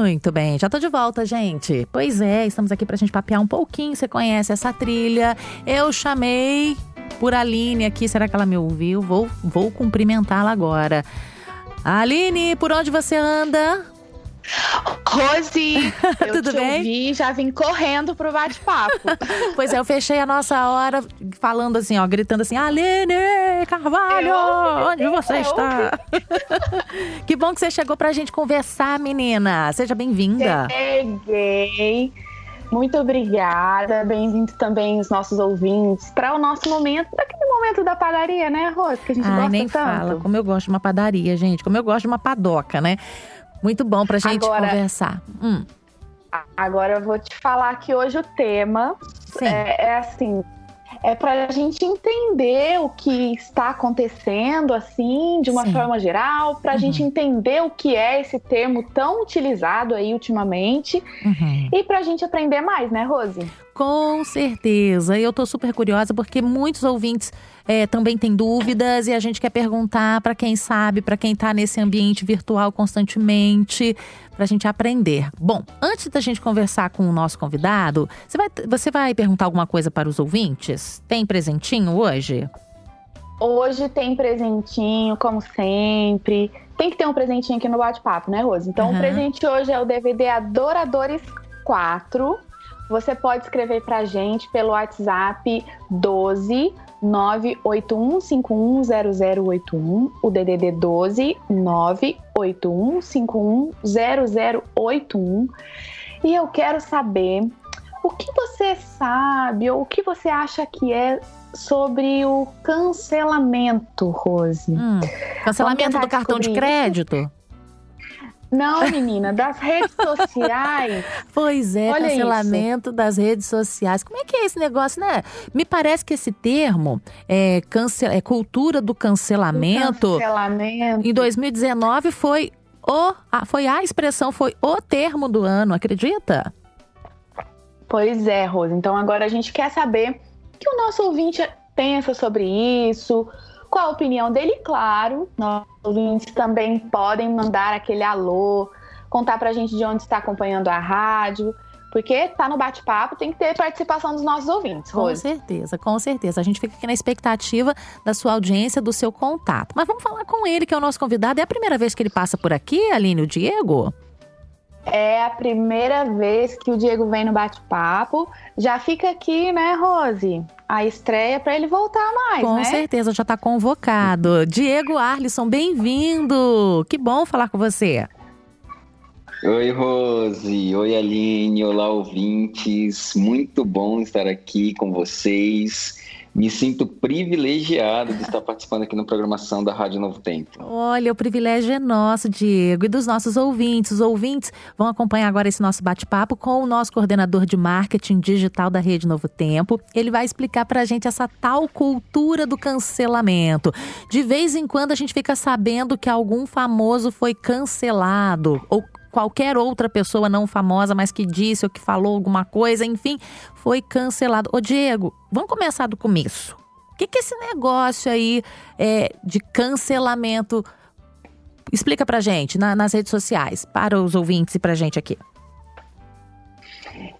Muito bem, já tô de volta, gente. Pois é, estamos aqui pra gente papear um pouquinho. Você conhece essa trilha? Eu chamei por Aline aqui. Será que ela me ouviu? Vou, vou cumprimentá-la agora. Aline, por onde você anda? Rose, eu Tudo te bem? ouvi, já vim correndo pro bate-papo. Pois é, eu fechei a nossa hora falando assim, ó, gritando assim: Aline Carvalho, Eu- onde você eu- está? que bom que você chegou pra gente conversar, menina. Seja bem-vinda. Cheguei. Muito obrigada. Bem-vindo também os nossos ouvintes para o nosso momento, daquele momento da padaria, né, Rose? Que a gente Ai, gosta nem tanto. fala. Como eu gosto de uma padaria, gente. Como eu gosto de uma padoca, né? Muito bom pra gente Agora- conversar. Hum, Agora eu vou te falar que hoje o tema é, é assim. É para a gente entender o que está acontecendo, assim, de uma Sim. forma geral, para a Uhum. gente entender o que é esse termo tão utilizado aí ultimamente Uhum. e para a gente aprender mais, né, Rose? Com certeza. Eu tô super curiosa porque muitos ouvintes é, também têm dúvidas e a gente quer perguntar para quem sabe, para quem tá nesse ambiente virtual constantemente, pra gente aprender. Bom, antes da gente conversar com o nosso convidado, você vai, você vai perguntar alguma coisa para os ouvintes? Tem presentinho hoje? Hoje tem presentinho, como sempre. Tem que ter um presentinho aqui no bate-papo, né, Rose? Então, Aham. o presente hoje é o DVD Adoradores 4. Você pode escrever pra gente pelo WhatsApp 12 981510081, o DDD 12 981510081. E eu quero saber o que você sabe ou o que você acha que é sobre o cancelamento, Rose. Hum, cancelamento do cartão de crédito? Não, menina, das redes sociais. Pois é, Olha cancelamento das redes sociais. Como é que é esse negócio, né? Me parece que esse termo, é, cance- é cultura do cancelamento, Cancelamento. em 2019 foi o, a, foi a expressão, foi o termo do ano, acredita? Pois é, Rose. Então agora a gente quer saber o que o nosso ouvinte pensa sobre isso, qual a opinião dele, claro. Nossos ouvintes também podem mandar aquele alô, contar pra gente de onde está acompanhando a rádio. Porque tá no bate-papo, tem que ter participação dos nossos ouvintes, Com Rose. certeza, com certeza. A gente fica aqui na expectativa da sua audiência, do seu contato. Mas vamos falar com ele, que é o nosso convidado. É a primeira vez que ele passa por aqui, Aline, o Diego? É a primeira vez que o Diego vem no bate-papo. Já fica aqui, né, Rose? A estreia pra ele voltar mais, com né? certeza, já está convocado. Diego Arlisson, bem-vindo! Que bom falar com você. Oi, Rose. Oi, Aline. Olá, ouvintes. Muito bom estar aqui com vocês. Me sinto privilegiado de estar participando aqui na programação da Rádio Novo Tempo. Olha, o privilégio é nosso, Diego, e dos nossos ouvintes. Os ouvintes vão acompanhar agora esse nosso bate-papo com o nosso coordenador de marketing digital da Rede Novo Tempo. Ele vai explicar pra gente essa tal cultura do cancelamento. De vez em quando a gente fica sabendo que algum famoso foi cancelado ou qualquer outra pessoa não famosa, mas que disse ou que falou alguma coisa, enfim, foi cancelado. Ô, Diego, vamos começar do começo. O que, que esse negócio aí é, de cancelamento? Explica pra gente na- nas redes sociais, para os ouvintes e pra gente aqui.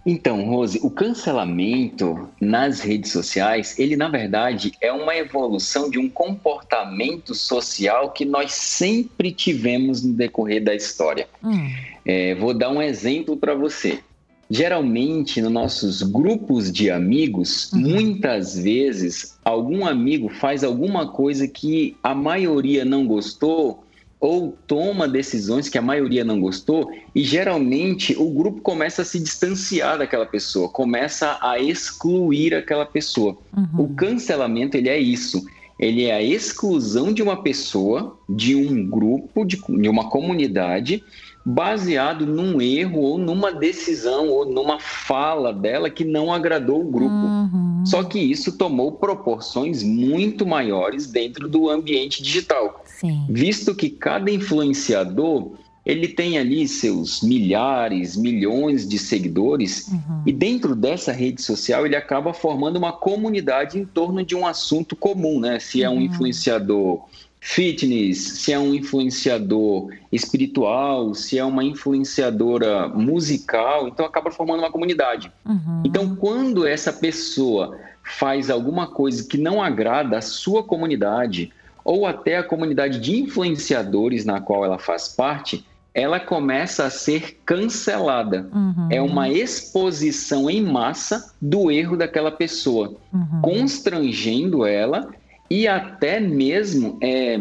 Então, Rose, o cancelamento nas redes sociais, ele na verdade é uma evolução de um comportamento social que nós sempre tivemos no decorrer da história. Hum, É, vou dar um exemplo para você. Geralmente, nos nossos grupos de amigos, Uhum. muitas vezes algum amigo faz alguma coisa que a maioria não gostou ou toma decisões que a maioria não gostou e geralmente o grupo começa a se distanciar daquela pessoa, começa a excluir aquela pessoa. O uhum. cancelamento ele é isso. Ele é a exclusão de uma pessoa, de um grupo, de, de uma comunidade, baseado num erro ou numa decisão ou numa fala dela que não agradou o grupo. Uhum. Só que isso tomou proporções muito maiores dentro do ambiente digital, Sim. visto que cada influenciador ele tem ali seus milhares, milhões de seguidores Uhum. e dentro dessa rede social ele acaba formando uma comunidade em torno de um assunto comum, né? Se é um Uhum. influenciador fitness, se é um influenciador espiritual, se é uma influenciadora musical, então acaba formando uma comunidade. Uhum. Então, quando essa pessoa faz alguma coisa que não agrada a sua comunidade, ou até a comunidade de influenciadores na qual ela faz parte, ela começa a ser cancelada. Uhum. É uma exposição em massa do erro daquela pessoa, uhum. constrangendo ela e até mesmo é,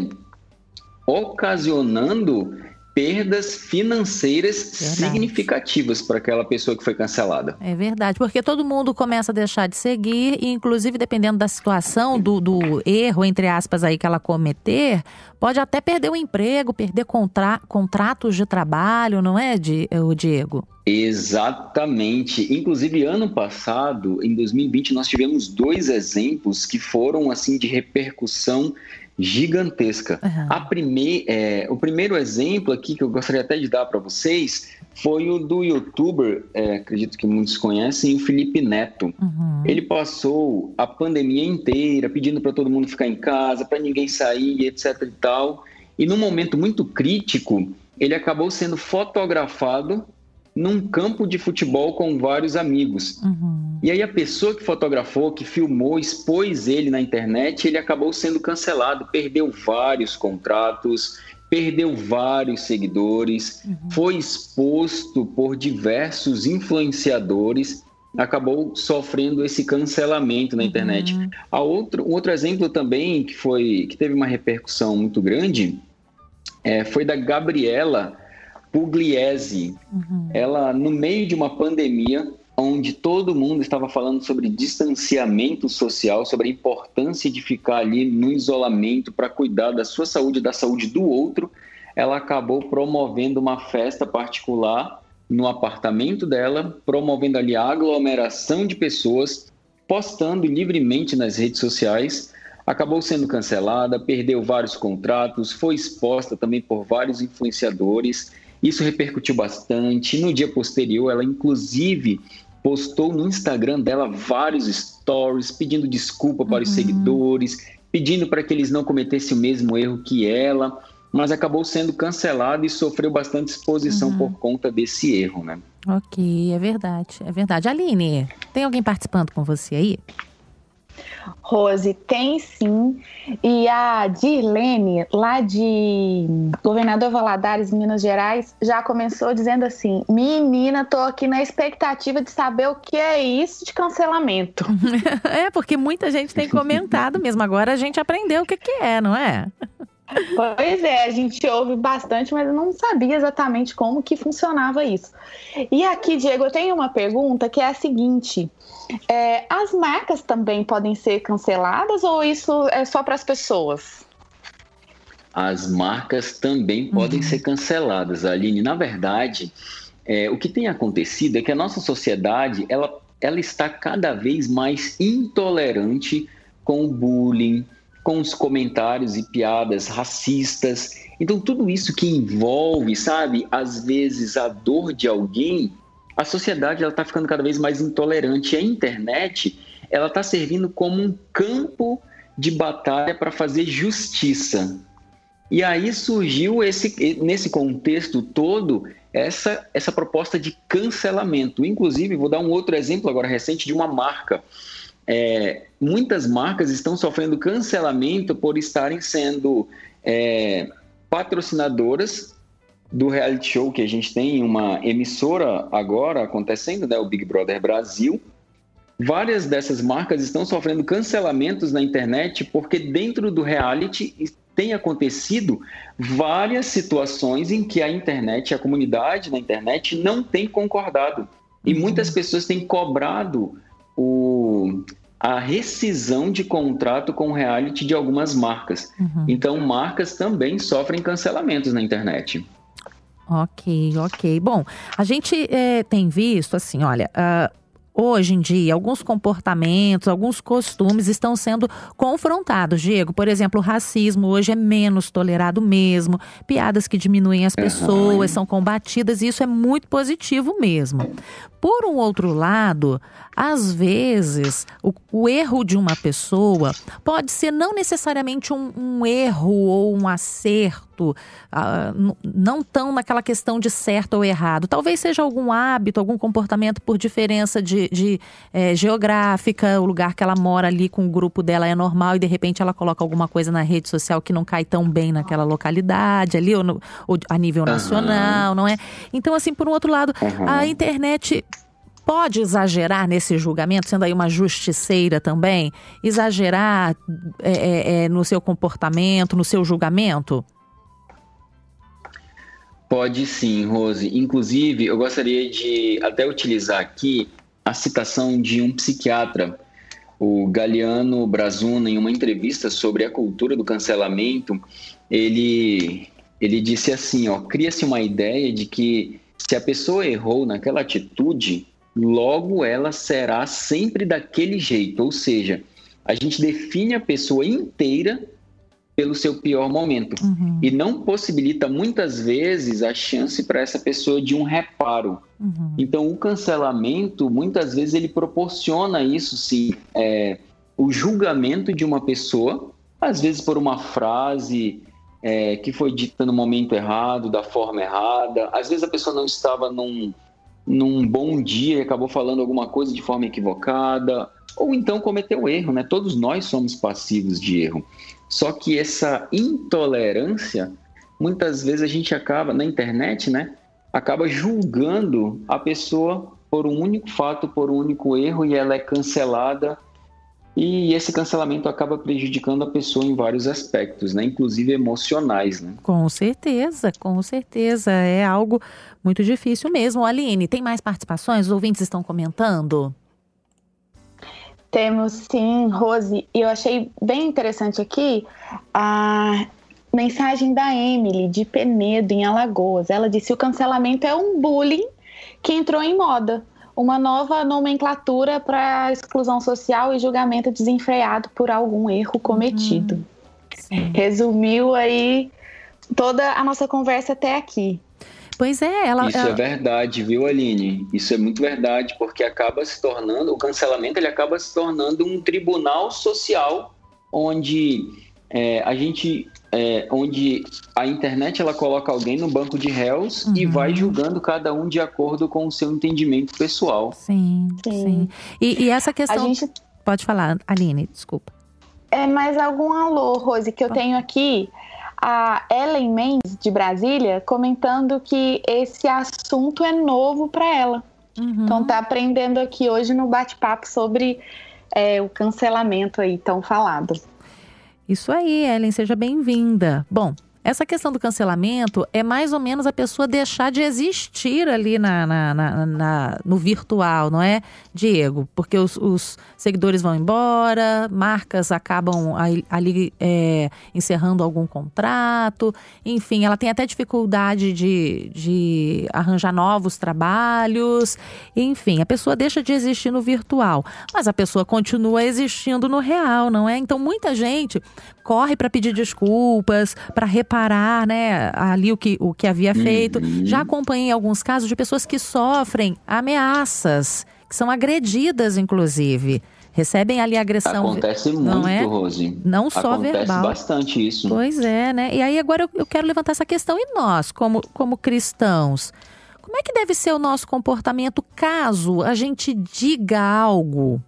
ocasionando perdas financeiras verdade. significativas para aquela pessoa que foi cancelada. É verdade, porque todo mundo começa a deixar de seguir, e inclusive dependendo da situação, do, do erro, entre aspas, aí que ela cometer, pode até perder o emprego, perder contra, contratos de trabalho, não é, o Diego? Exatamente. Inclusive, ano passado, em 2020, nós tivemos dois exemplos que foram assim de repercussão gigantesca. Uhum. A prime é, o primeiro exemplo aqui que eu gostaria até de dar para vocês foi o do youtuber, é, acredito que muitos conhecem, o Felipe Neto. Uhum. Ele passou a pandemia inteira pedindo para todo mundo ficar em casa, para ninguém sair, etc e tal. E num momento muito crítico, ele acabou sendo fotografado num campo de futebol com vários amigos. Uhum. E aí a pessoa que fotografou, que filmou, expôs ele na internet, ele acabou sendo cancelado, perdeu vários contratos, perdeu vários seguidores, uhum. foi exposto por diversos influenciadores, acabou sofrendo esse cancelamento na internet. Uhum. A outro, um outro exemplo também que foi que teve uma repercussão muito grande é, foi da Gabriela Pugliese. Uhum. Ela, no meio de uma pandemia, onde todo mundo estava falando sobre distanciamento social, sobre a importância de ficar ali no isolamento para cuidar da sua saúde e da saúde do outro, ela acabou promovendo uma festa particular no apartamento dela, promovendo ali a aglomeração de pessoas, postando livremente nas redes sociais. Acabou sendo cancelada, perdeu vários contratos, foi exposta também por vários influenciadores isso repercutiu bastante. No dia posterior, ela inclusive postou no Instagram dela vários stories pedindo desculpa para uhum. os seguidores, pedindo para que eles não cometessem o mesmo erro que ela, mas acabou sendo cancelada e sofreu bastante exposição uhum. por conta desse erro, né? Ok, é verdade, é verdade. Aline, tem alguém participando com você aí? Rose, tem sim. E a Dirlene, lá de Governador Valadares, Minas Gerais, já começou dizendo assim: Menina, tô aqui na expectativa de saber o que é isso de cancelamento. é, porque muita gente tem comentado mesmo. Agora a gente aprendeu o que, que é, não é? Pois é, a gente ouve bastante, mas eu não sabia exatamente como que funcionava isso. E aqui, Diego, eu tenho uma pergunta que é a seguinte: é, as marcas também podem ser canceladas ou isso é só para as pessoas? As marcas também uhum. podem ser canceladas, Aline. Na verdade, é, o que tem acontecido é que a nossa sociedade ela, ela está cada vez mais intolerante com o bullying, com os comentários e piadas racistas. Então, tudo isso que envolve, sabe, às vezes a dor de alguém, a sociedade está ficando cada vez mais intolerante. A internet ela está servindo como um campo de batalha para fazer justiça. E aí surgiu esse, nesse contexto todo essa, essa proposta de cancelamento. Inclusive, vou dar um outro exemplo agora recente de uma marca é, muitas marcas estão sofrendo cancelamento por estarem sendo é, patrocinadoras do reality show que a gente tem uma emissora agora acontecendo, né, o Big Brother Brasil. Várias dessas marcas estão sofrendo cancelamentos na internet porque dentro do reality tem acontecido várias situações em que a internet, a comunidade na internet não tem concordado. E muitas pessoas têm cobrado o, a rescisão de contrato com reality de algumas marcas. Uhum. Então, marcas também sofrem cancelamentos na internet. Ok, ok. Bom, a gente é, tem visto assim, olha, uh, Hoje em dia, alguns comportamentos, alguns costumes estão sendo confrontados, Diego. Por exemplo, o racismo hoje é menos tolerado mesmo, piadas que diminuem as pessoas são combatidas e isso é muito positivo mesmo. Por um outro lado, às vezes, o, o erro de uma pessoa pode ser não necessariamente um, um erro ou um acerto, uh, não tão naquela questão de certo ou errado. Talvez seja algum hábito, algum comportamento por diferença de, de é, geográfica, o lugar que ela mora ali com o grupo dela é normal e de repente ela coloca alguma coisa na rede social que não cai tão bem naquela localidade ali, ou, no, ou a nível nacional, uhum. não é? Então, assim, por um outro lado, uhum. a internet pode exagerar nesse julgamento, sendo aí uma justiceira também? Exagerar é, é, é, no seu comportamento, no seu julgamento? Pode sim, Rose. Inclusive, eu gostaria de até utilizar aqui a citação de um psiquiatra, o Galeano Brazuna, em uma entrevista sobre a cultura do cancelamento, ele, ele disse assim: ó, cria-se uma ideia de que se a pessoa errou naquela atitude, logo ela será sempre daquele jeito. Ou seja, a gente define a pessoa inteira pelo seu pior momento uhum. e não possibilita muitas vezes a chance para essa pessoa de um reparo. Uhum. Então, o cancelamento muitas vezes ele proporciona isso, sim, é, o julgamento de uma pessoa, às vezes por uma frase é, que foi dita no momento errado, da forma errada, às vezes a pessoa não estava num num bom dia e acabou falando alguma coisa de forma equivocada, ou então cometeu erro, né? Todos nós somos passivos de erro. Só que essa intolerância, muitas vezes a gente acaba na internet, né? Acaba julgando a pessoa por um único fato, por um único erro e ela é cancelada e esse cancelamento acaba prejudicando a pessoa em vários aspectos, né? inclusive emocionais. Né? Com certeza, com certeza. É algo muito difícil mesmo. Aline, tem mais participações? Os ouvintes estão comentando? Temos sim, Rose. E eu achei bem interessante aqui a mensagem da Emily, de Penedo, em Alagoas. Ela disse: o cancelamento é um bullying que entrou em moda uma nova nomenclatura para exclusão social e julgamento desenfreado por algum erro cometido. Uhum. Resumiu aí toda a nossa conversa até aqui. Pois é, ela. Isso ela... é verdade, viu, Aline? Isso é muito verdade, porque acaba se tornando, o cancelamento ele acaba se tornando um tribunal social onde é, a gente é, onde a internet ela coloca alguém no banco de réus uhum. e vai julgando cada um de acordo com o seu entendimento pessoal. Sim, sim. sim. E, e, essa questão. Gente... Pode falar, Aline, desculpa. É mais algum alô, Rose, que eu tenho aqui. A Ellen Mendes, de Brasília, comentando que esse assunto é novo para ela. Uhum. Então, tá aprendendo aqui hoje no bate-papo sobre é, o cancelamento aí tão falado. Isso aí, Ellen, seja bem-vinda. Bom, essa questão do cancelamento é mais ou menos a pessoa deixar de existir ali na, na, na, na no virtual, não é, Diego? Porque os, os, seguidores vão embora, marcas acabam ali é, encerrando algum contrato, enfim, ela tem até dificuldade de, de arranjar novos trabalhos, enfim, a pessoa deixa de existir no virtual, mas a pessoa continua existindo no real, não é? Então muita gente corre para pedir desculpas, para reparar, né, ali o que, o que havia feito. Uhum. Já acompanhei alguns casos de pessoas que sofrem ameaças, que são agredidas, inclusive recebem ali agressão. Acontece muito, não é? Rose. Não só Acontece verbal. Acontece bastante isso. Pois é, né? E aí agora eu, eu, quero levantar essa questão e nós, como, como cristãos, como é que deve ser o nosso comportamento caso a gente diga algo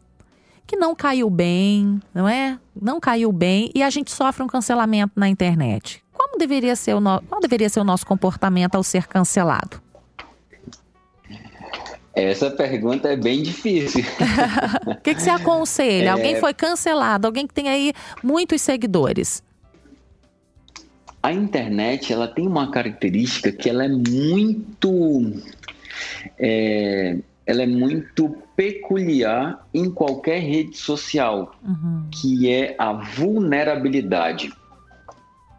que não caiu bem, não é? Não caiu bem e a gente sofre um cancelamento na internet. Como deveria ser o, no... Qual deveria ser o nosso comportamento ao ser cancelado? Essa pergunta é bem difícil. O que, que você aconselha? É... Alguém foi cancelado, alguém que tem aí muitos seguidores. A internet ela tem uma característica que ela é muito é, ela é muito peculiar em qualquer rede social, uhum. que é a vulnerabilidade.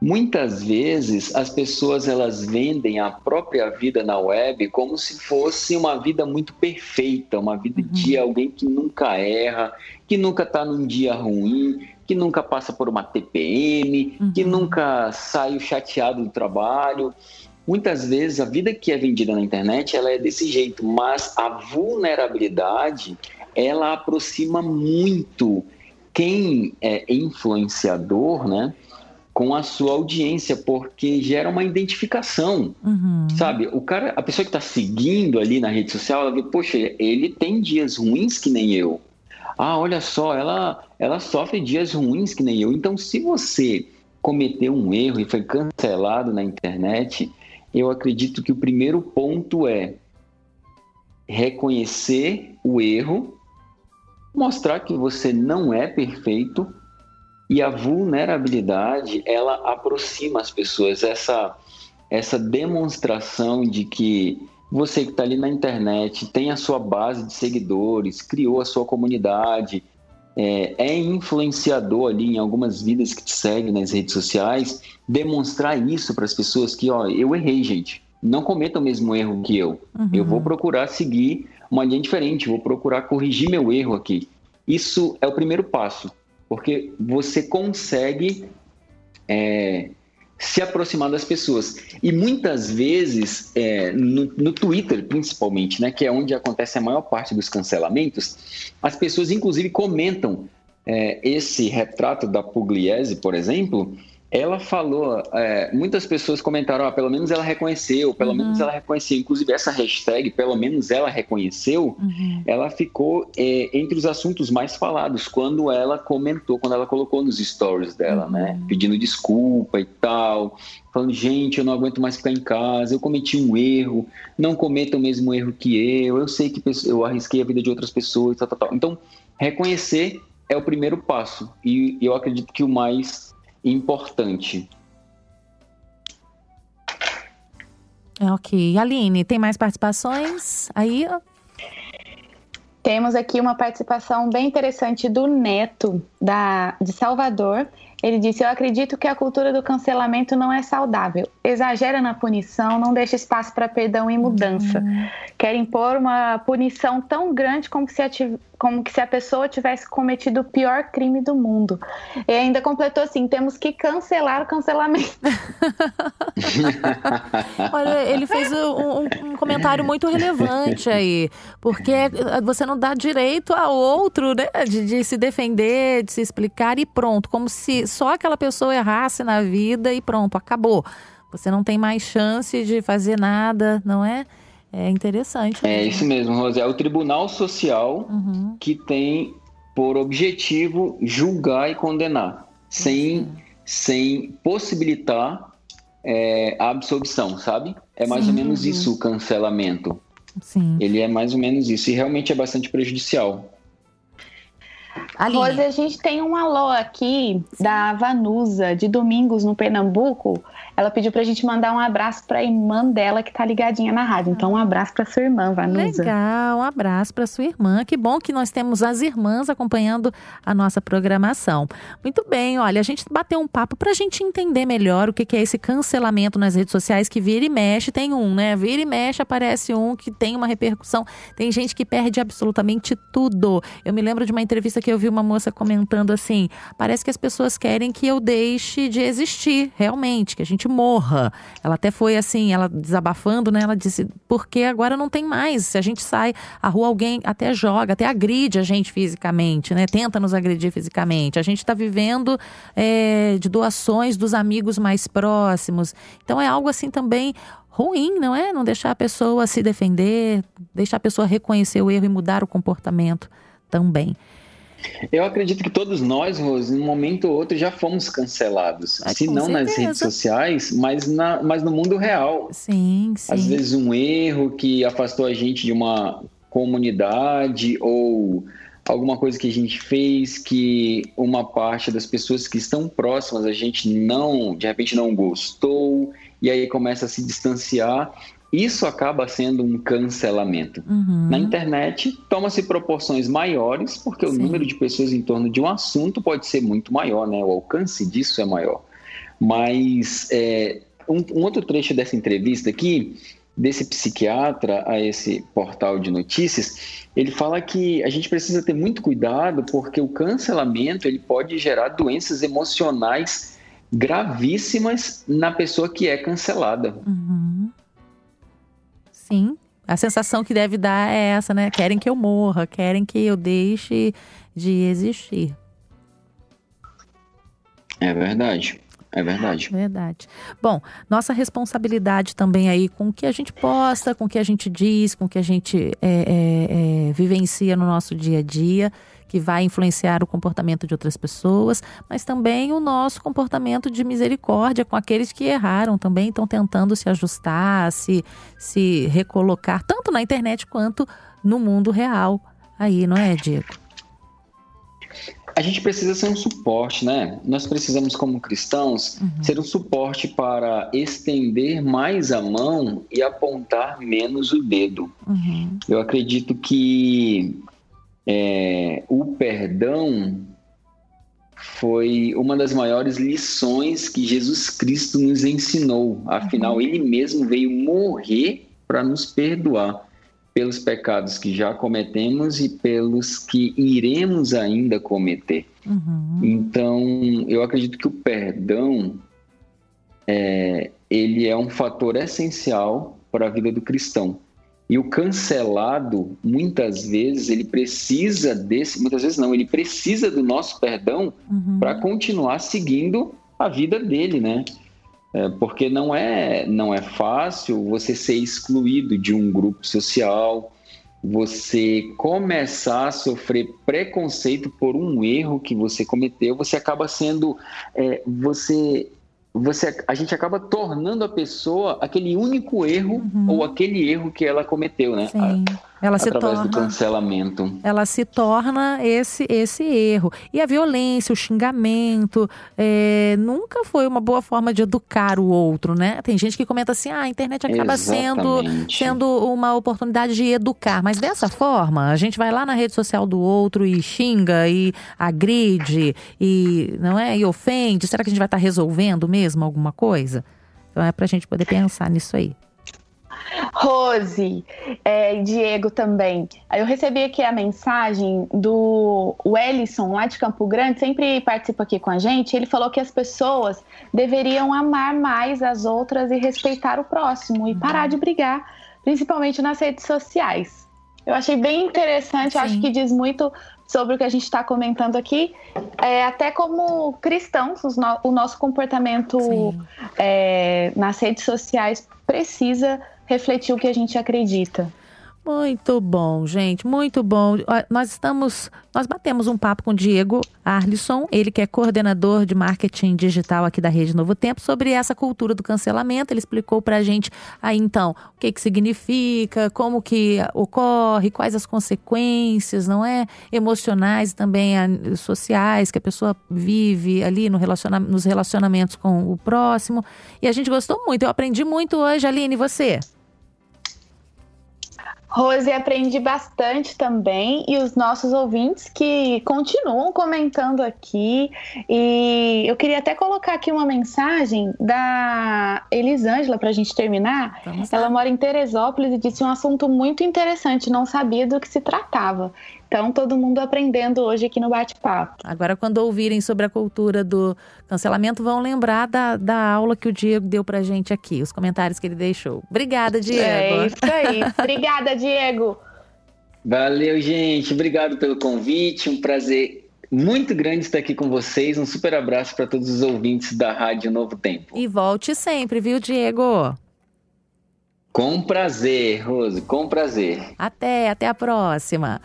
Muitas vezes as pessoas elas vendem a própria vida na web como se fosse uma vida muito perfeita, uma vida uhum. de alguém que nunca erra, que nunca está num dia ruim, que nunca passa por uma TPM, uhum. que nunca saiu chateado do trabalho. Muitas vezes a vida que é vendida na internet ela é desse jeito, mas a vulnerabilidade ela aproxima muito quem é influenciador, né? com a sua audiência, porque gera uma identificação, uhum. sabe? O cara, a pessoa que está seguindo ali na rede social, ela vê, poxa, ele tem dias ruins que nem eu. Ah, olha só, ela, ela sofre dias ruins que nem eu. Então, se você cometeu um erro e foi cancelado na internet, eu acredito que o primeiro ponto é reconhecer o erro, mostrar que você não é perfeito e a vulnerabilidade, ela aproxima as pessoas. Essa, essa demonstração de que você que está ali na internet tem a sua base de seguidores, criou a sua comunidade, é, é, influenciador ali em algumas vidas que te seguem nas redes sociais, demonstrar isso para as pessoas que, ó, eu errei, gente. Não cometa o mesmo erro que eu. Uhum. Eu vou procurar seguir uma linha diferente, vou procurar corrigir meu erro aqui. Isso é o primeiro passo porque você consegue é, se aproximar das pessoas. E muitas vezes, é, no, no, Twitter principalmente, né, que é onde acontece a maior parte dos cancelamentos, as pessoas inclusive comentam é, esse retrato da Pugliese, por exemplo, ela falou, é, muitas pessoas comentaram, ah, pelo menos ela reconheceu, pelo uhum. menos ela reconheceu. Inclusive, essa hashtag, pelo menos ela reconheceu, uhum. ela ficou é, entre os assuntos mais falados quando ela comentou, quando ela colocou nos stories dela, né? uhum. né? Pedindo desculpa e tal, falando, gente, eu não aguento mais ficar em casa, eu cometi um erro, não cometa o mesmo erro que eu, eu sei que eu arrisquei a vida de outras pessoas, tal, tal, tal. Então, reconhecer é o primeiro passo, e eu acredito que o mais importante. É, ok. Aline, tem mais participações aí? Temos aqui uma participação bem interessante do Neto, da, de Salvador. Ele disse: Eu acredito que a cultura do cancelamento não é saudável. Exagera na punição, não deixa espaço para perdão e mudança. Uhum. Quer impor uma punição tão grande como, se como que se a pessoa tivesse cometido o pior crime do mundo. E ainda completou assim: temos que cancelar o cancelamento. Olha, ele fez um, um, comentário muito relevante aí, porque você não dá direito a outro né, de, de se defender, de se explicar e pronto, como se só aquela pessoa errasse na vida e pronto, acabou. Você não tem mais chance de fazer nada, não é? É interessante. É isso mesmo, Rosé. É o Tribunal Social uhum. que tem por objetivo julgar e condenar, sem, sem possibilitar é, a absolvição, sabe? É mais Sim. ou menos isso o cancelamento. Sim. Ele é mais ou menos isso. E realmente é bastante prejudicial. Aline. Rose, a gente tem um alô aqui Sim. da Vanusa, de Domingos, no Pernambuco. Ela pediu pra gente mandar um abraço pra irmã dela que tá ligadinha na rádio. Então, um abraço pra sua irmã, Vanusa. Legal, um abraço pra sua irmã. Que bom que nós temos as irmãs acompanhando a nossa programação. Muito bem, olha, a gente bateu um papo pra gente entender melhor o que é esse cancelamento nas redes sociais que vira e mexe. Tem um, né? Vira e mexe, aparece um que tem uma repercussão. Tem gente que perde absolutamente tudo. Eu me lembro de uma entrevista que eu vi uma moça comentando assim: parece que as pessoas querem que eu deixe de existir, realmente, que a gente morra. Ela até foi assim, ela desabafando, né? Ela disse, porque agora não tem mais. Se a gente sai à rua, alguém até joga, até agride a gente fisicamente, né? Tenta nos agredir fisicamente. A gente está vivendo é, de doações dos amigos mais próximos. Então é algo assim também ruim, não é? Não deixar a pessoa se defender, deixar a pessoa reconhecer o erro e mudar o comportamento também. Eu acredito que todos nós, Rose, em um momento ou outro já fomos cancelados. É, se não certeza. nas redes sociais, mas, na, mas no mundo real. Sim, sim. Às vezes um erro que afastou a gente de uma comunidade ou alguma coisa que a gente fez que uma parte das pessoas que estão próximas a gente não, de repente não gostou e aí começa a se distanciar isso acaba sendo um cancelamento. Uhum. Na internet, toma-se proporções maiores, porque Sim. o número de pessoas em torno de um assunto pode ser muito maior, né? O alcance disso é maior. Mas é, um, um outro trecho dessa entrevista aqui, desse psiquiatra a esse portal de notícias, ele fala que a gente precisa ter muito cuidado porque o cancelamento ele pode gerar doenças emocionais gravíssimas na pessoa que é cancelada. Uhum. Sim. A sensação que deve dar é essa, né? Querem que eu morra, querem que eu deixe de existir. É verdade. É verdade. Verdade. Bom, nossa responsabilidade também aí com o que a gente posta, com o que a gente diz, com o que a gente é, é, é, vivencia no nosso dia a dia, que vai influenciar o comportamento de outras pessoas, mas também o nosso comportamento de misericórdia com aqueles que erraram também, estão tentando se ajustar, se, se recolocar, tanto na internet quanto no mundo real. Aí, não é, Diego? a gente precisa ser um suporte, né? Nós precisamos, como cristãos, uhum. ser um suporte para estender mais a mão e apontar menos o dedo. Uhum. Eu acredito que é, o perdão foi uma das maiores lições que Jesus Cristo nos ensinou. Afinal, uhum. ele mesmo veio morrer para nos perdoar pelos pecados que já cometemos e pelos que iremos ainda cometer. Uhum. Então, eu acredito que o perdão é, ele é um fator essencial para a vida do cristão. E o cancelado, muitas vezes, ele precisa desse, muitas vezes não, ele precisa do nosso perdão uhum. para continuar seguindo a vida dele, né? É, porque não é, não é fácil você ser excluído de um grupo social, você começar a sofrer preconceito por um erro que você cometeu, você acaba sendo, é, você, você, a gente acaba tornando a pessoa aquele único erro uhum. ou aquele erro que ela cometeu, né? Sim. A, ela se torna, do cancelamento. Ela se torna esse esse erro. E a violência, o xingamento, é, nunca foi uma boa forma de educar o outro, né? Tem gente que comenta assim, ah, a internet acaba sendo, sendo uma oportunidade de educar. Mas dessa forma, a gente vai lá na rede social do outro e xinga e agride e não é e ofende. Será que a gente vai estar resolvendo mesmo alguma coisa? Então é para a gente poder pensar nisso aí. Rose é, e Diego também. Eu recebi aqui a mensagem do Wellison, lá de Campo Grande, sempre participa aqui com a gente. Ele falou que as pessoas deveriam amar mais as outras e respeitar o próximo e parar de brigar, principalmente nas redes sociais. Eu achei bem interessante, acho que diz muito sobre o que a gente está comentando aqui, é, até como cristãos, no, o nosso comportamento é, nas redes sociais precisa refletir o que a gente acredita. Muito bom, gente, muito bom. Nós estamos, nós batemos um papo com o Diego Arlisson, ele que é coordenador de marketing digital aqui da Rede Novo Tempo, sobre essa cultura do cancelamento. Ele explicou para a gente aí então o que que significa, como que ocorre, quais as consequências, não é, emocionais também sociais que a pessoa vive ali no relaciona nos relacionamentos com o próximo. E a gente gostou muito. Eu aprendi muito hoje, Aline, você? Rose, aprendi bastante também e os nossos ouvintes que continuam comentando aqui. E eu queria até colocar aqui uma mensagem da Elisângela para a gente terminar. Ela mora em Teresópolis e disse um assunto muito interessante, não sabia do que se tratava. Então, todo mundo aprendendo hoje aqui no bate-papo. Agora, quando ouvirem sobre a cultura do cancelamento, vão lembrar da, da aula que o Diego deu pra gente aqui, os comentários que ele deixou. Obrigada, Diego. É isso aí. Obrigada, Diego. Valeu, gente. Obrigado pelo convite. Um prazer muito grande estar aqui com vocês. Um super abraço para todos os ouvintes da Rádio Novo Tempo. E volte sempre, viu, Diego? Com prazer, Rose, com prazer. Até, até a próxima.